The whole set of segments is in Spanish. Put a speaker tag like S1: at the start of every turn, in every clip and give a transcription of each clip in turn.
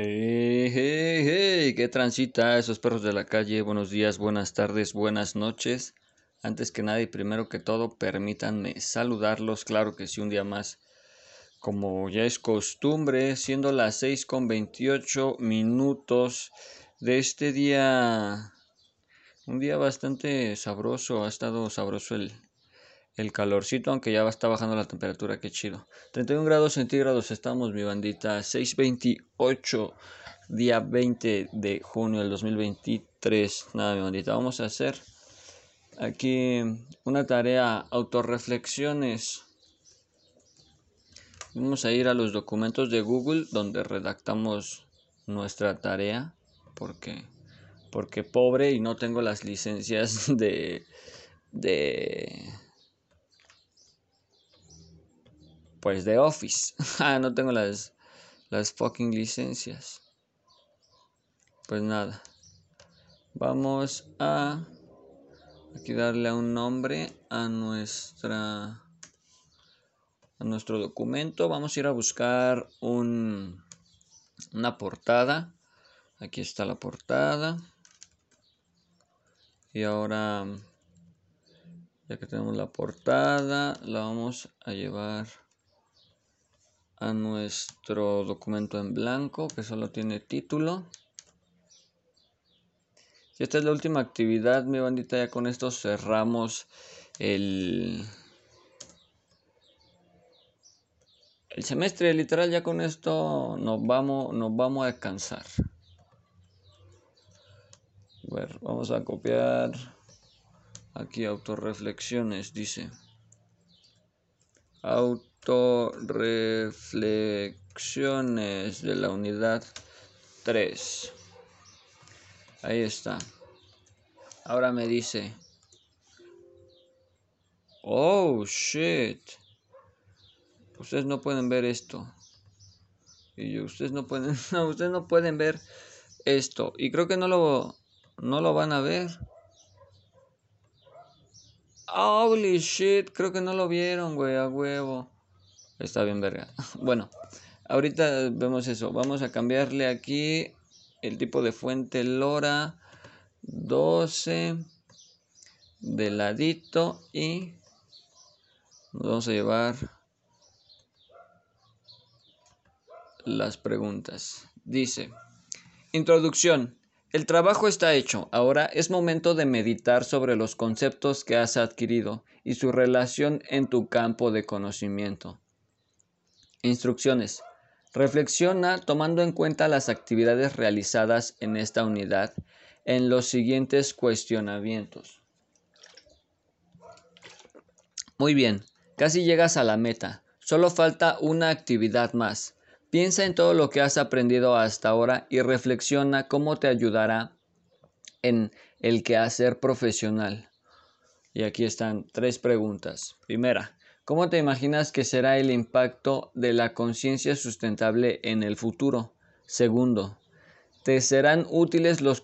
S1: Hey, hey, hey, ¿qué transita esos perros de la calle? Buenos días, buenas tardes, buenas noches. Antes que nada y primero que todo, permítanme saludarlos. Claro que sí, un día más, como ya es costumbre, siendo las 6 con 28 minutos de este día. Un día bastante sabroso, ha estado sabroso el, el calorcito, aunque ya está bajando la temperatura, qué chido. 31 grados centígrados estamos, mi bandita. 628, día 20 de junio del 2023. Nada, mi bandita, vamos a hacer aquí una tarea autorreflexiones. Vamos a ir a los documentos de Google donde redactamos nuestra tarea, porque porque pobre y no tengo las licencias de de pues de Office. ah, no tengo las, las fucking licencias. Pues nada. Vamos a aquí darle un nombre a nuestra a nuestro documento. Vamos a ir a buscar un una portada. Aquí está la portada. Y ahora ya que tenemos la portada, la vamos a llevar a nuestro documento en blanco que solo tiene título. Esta es la última actividad, mi bandita. Ya con esto cerramos el, el semestre. Literal, ya con esto nos vamos, nos vamos a descansar. Vamos a copiar aquí autorreflexiones, dice. Auto reflexiones de la unidad 3. Ahí está. Ahora me dice. Oh, shit. Ustedes no pueden ver esto. Y yo, ustedes no pueden, no, ustedes no pueden ver esto. Y creo que no lo, no lo van a ver. Holy shit, creo que no lo vieron, güey, a huevo. Está bien verga. Bueno, ahorita vemos eso. Vamos a cambiarle aquí el tipo de fuente LoRa 12 de ladito y nos vamos a llevar las preguntas. Dice, introducción. El trabajo está hecho. Ahora es momento de meditar sobre los conceptos que has adquirido y su relación en tu campo de conocimiento. Instrucciones. Reflexiona tomando en cuenta las actividades realizadas en esta unidad en los siguientes cuestionamientos. Muy bien, casi llegas a la meta. Solo falta una actividad más. Piensa en todo lo que has aprendido hasta ahora y reflexiona cómo te ayudará en el quehacer profesional. Y aquí están tres preguntas. Primera, ¿Cómo te imaginas que será el impacto de la conciencia sustentable en el futuro? Segundo, ¿te serán útiles los,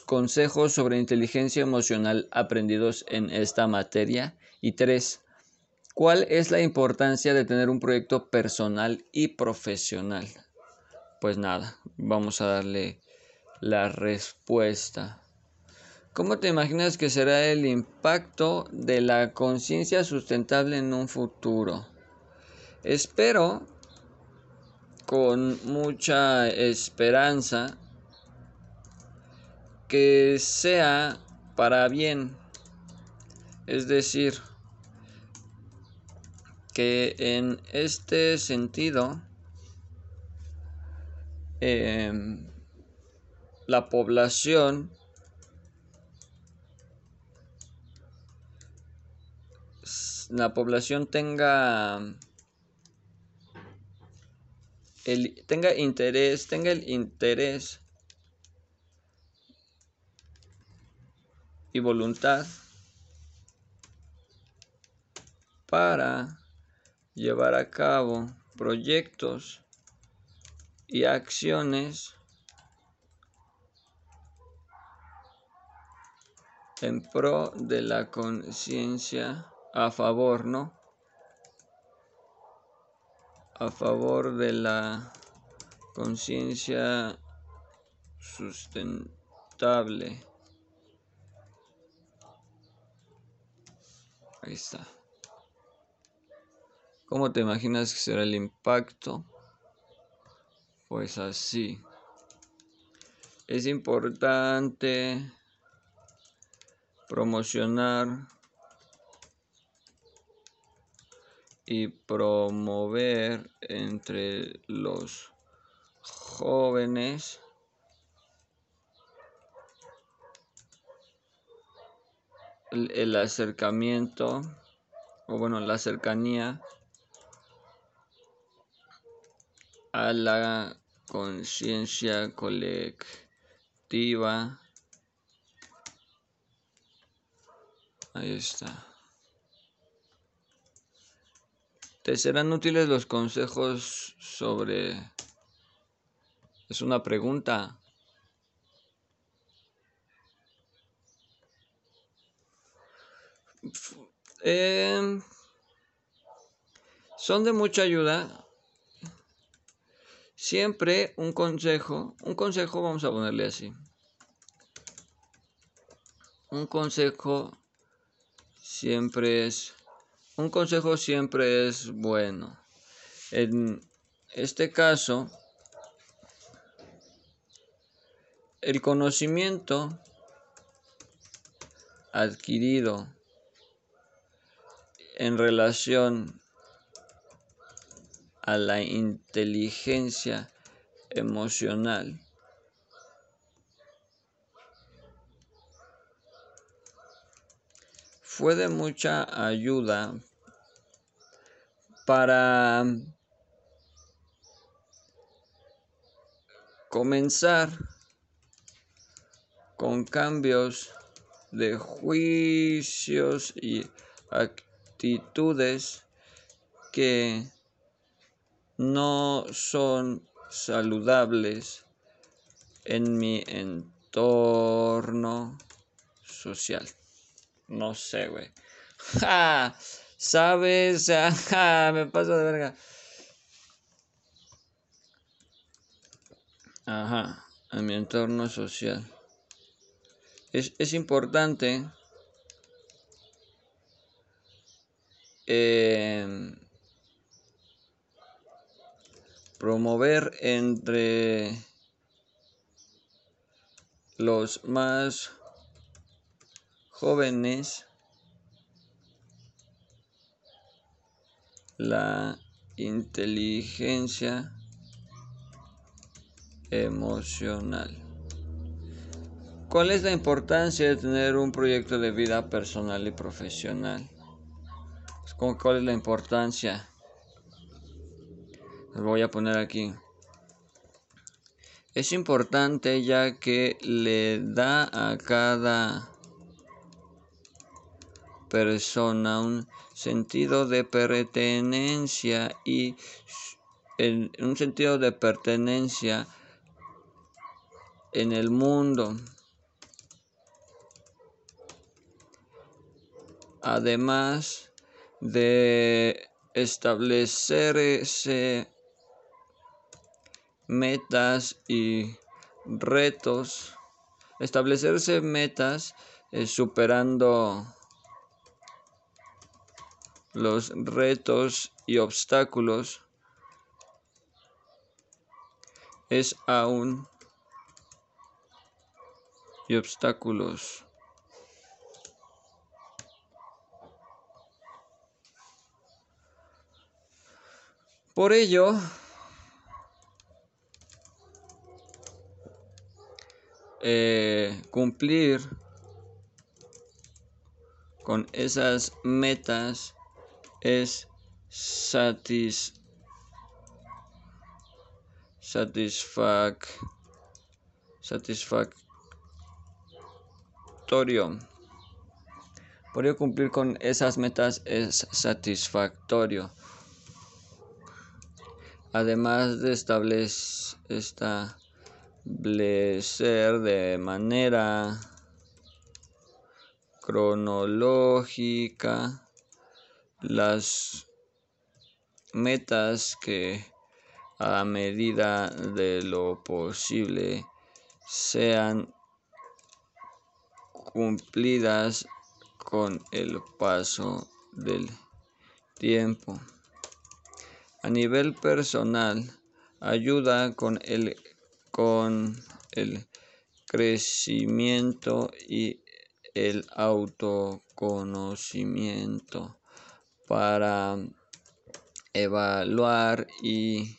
S1: consejos sobre inteligencia emocional aprendidos en esta materia? Y tres, ¿cuál es la importancia de tener un proyecto personal y profesional? Pues nada, vamos a darle la respuesta. ¿Cómo te imaginas que será el impacto de la conciencia sustentable en un futuro? Espero con mucha esperanza que sea para bien. Es decir, que en este sentido em, la población la población tenga el tenga interés, tenga el interés y voluntad para llevar a cabo proyectos y acciones en pro de la conciencia a favor, ¿no? A favor de la conciencia sustentable. Ahí está. ¿Cómo te imaginas que será el impacto? Pues así. Es importante promocionar y promover entre los jóvenes el, acercamiento o bueno la cercanía a la conciencia colectiva. Ahí está ¿Te serán útiles los consejos sobre... Es una pregunta. Em, son de mucha ayuda. Siempre un consejo, un consejo vamos a ponerle así. Un consejo siempre es un consejo siempre es bueno. En este caso, el conocimiento adquirido en relación a la inteligencia emocional fue de mucha ayuda para comenzar con cambios de juicios y actitudes que no son saludables en mi entorno social. No sé, güey. ¡Ja! ¿Sabes? ¡Ja! Me paso de verga. Ajá, en mi entorno social. Es, es importante eh, promover entre los más jóvenes la inteligencia emocional. ¿Cuál es la importancia de tener un proyecto de vida personal y profesional? ¿Cuál es la importancia? Lo voy a poner aquí. Es importante ya que le da a cada persona un sentido de pertenencia y un sentido de pertenencia en el mundo. Además de establecerse metas y retos, establecerse metas superando los retos y obstáculos es aún y obstáculos. Por ello, eh, cumplir con esas metas es satis, satisfac, satisfactorio. Ello cumplir con esas metas es satisfactorio. Además de establecer, establecer de manera cronológica las metas que a medida de lo posible sean cumplidas con el paso del tiempo. A nivel personal, ayuda con el, con el crecimiento y el autoconocimiento para evaluar y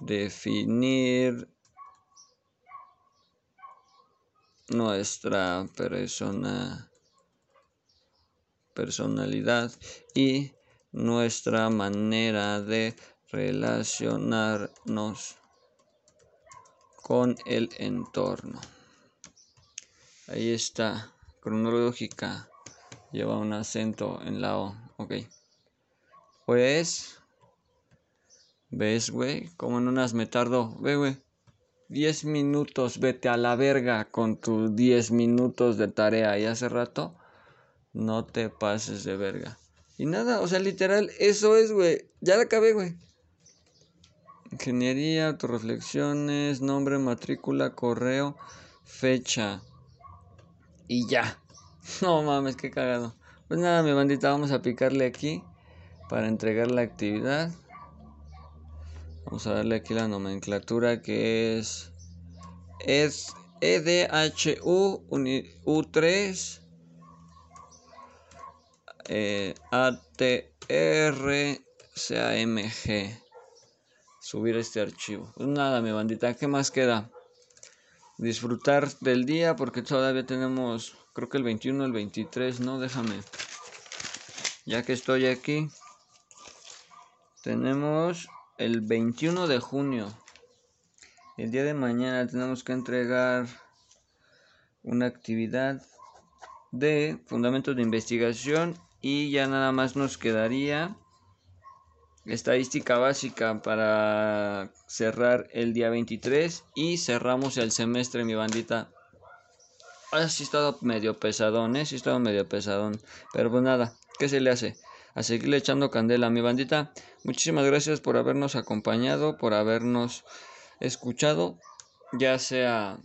S1: definir nuestra persona, personalidad y nuestra manera de relacionarnos con el entorno. Ahí está, cronológica, lleva un acento en la O, ok. Pues, ¿ves, güey? Como en unas me tardo, ve, güey. 10 minutos, vete a la verga con tus 10 minutos de tarea y hace rato no te pases de verga. Y nada, o sea, literal, eso es, güey. Ya la acabé, güey. Ingeniería, autorreflexiones, nombre, matrícula, correo, fecha. Y ya. No mames, qué cagado. Pues nada, mi bandita, vamos a picarle aquí para entregar la actividad. Vamos a darle aquí la nomenclatura que es, es EDHU U3 eh, ATR CAMG. Subir este archivo. Pues nada, mi bandita, ¿qué más queda? Disfrutar del día porque todavía tenemos, creo que el 21, el 23, no, déjame. Ya que estoy aquí, tenemos el 21 de junio. El día de mañana tenemos que entregar una actividad de fundamentos de investigación y ya nada más nos quedaría estadística básica para cerrar el día 23 y cerramos el semestre mi bandita. Ha sí estado medio pesadón, ¿eh? Sí estado medio pesadón. Pero pues nada, ¿qué se le hace? a seguirle echando candela mi bandita. Muchísimas gracias por habernos acompañado, por habernos escuchado, ya sea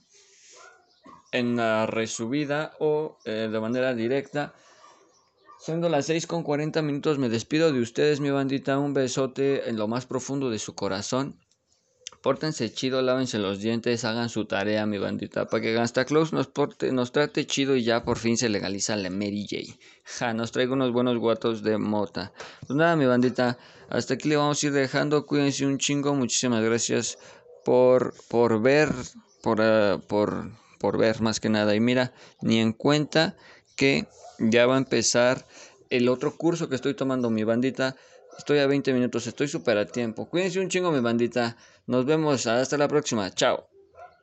S1: en la resubida o eh, de manera directa. Siendo las 6 con 40 minutos, me despido de ustedes, mi bandita. Un besote en lo más profundo de su corazón. Pórtense chido, lávense los dientes, hagan su tarea, mi bandita, para que Gangsta Claus nos, nos trate chido y ya por fin se legaliza la Mary J. Ja, nos traigo unos buenos guatos de mota. Pues nada, mi bandita, hasta aquí le vamos a ir dejando. Cuídense un chingo, muchísimas gracias por, por ver, por, uh, por, por ver más que nada. Y mira, ni en cuenta que ya va a empezar el otro curso que estoy tomando, mi bandita. Estoy a 20 minutos, estoy súper a tiempo. Cuídense un chingo, mi bandita. Nos vemos, hasta la próxima. Chao.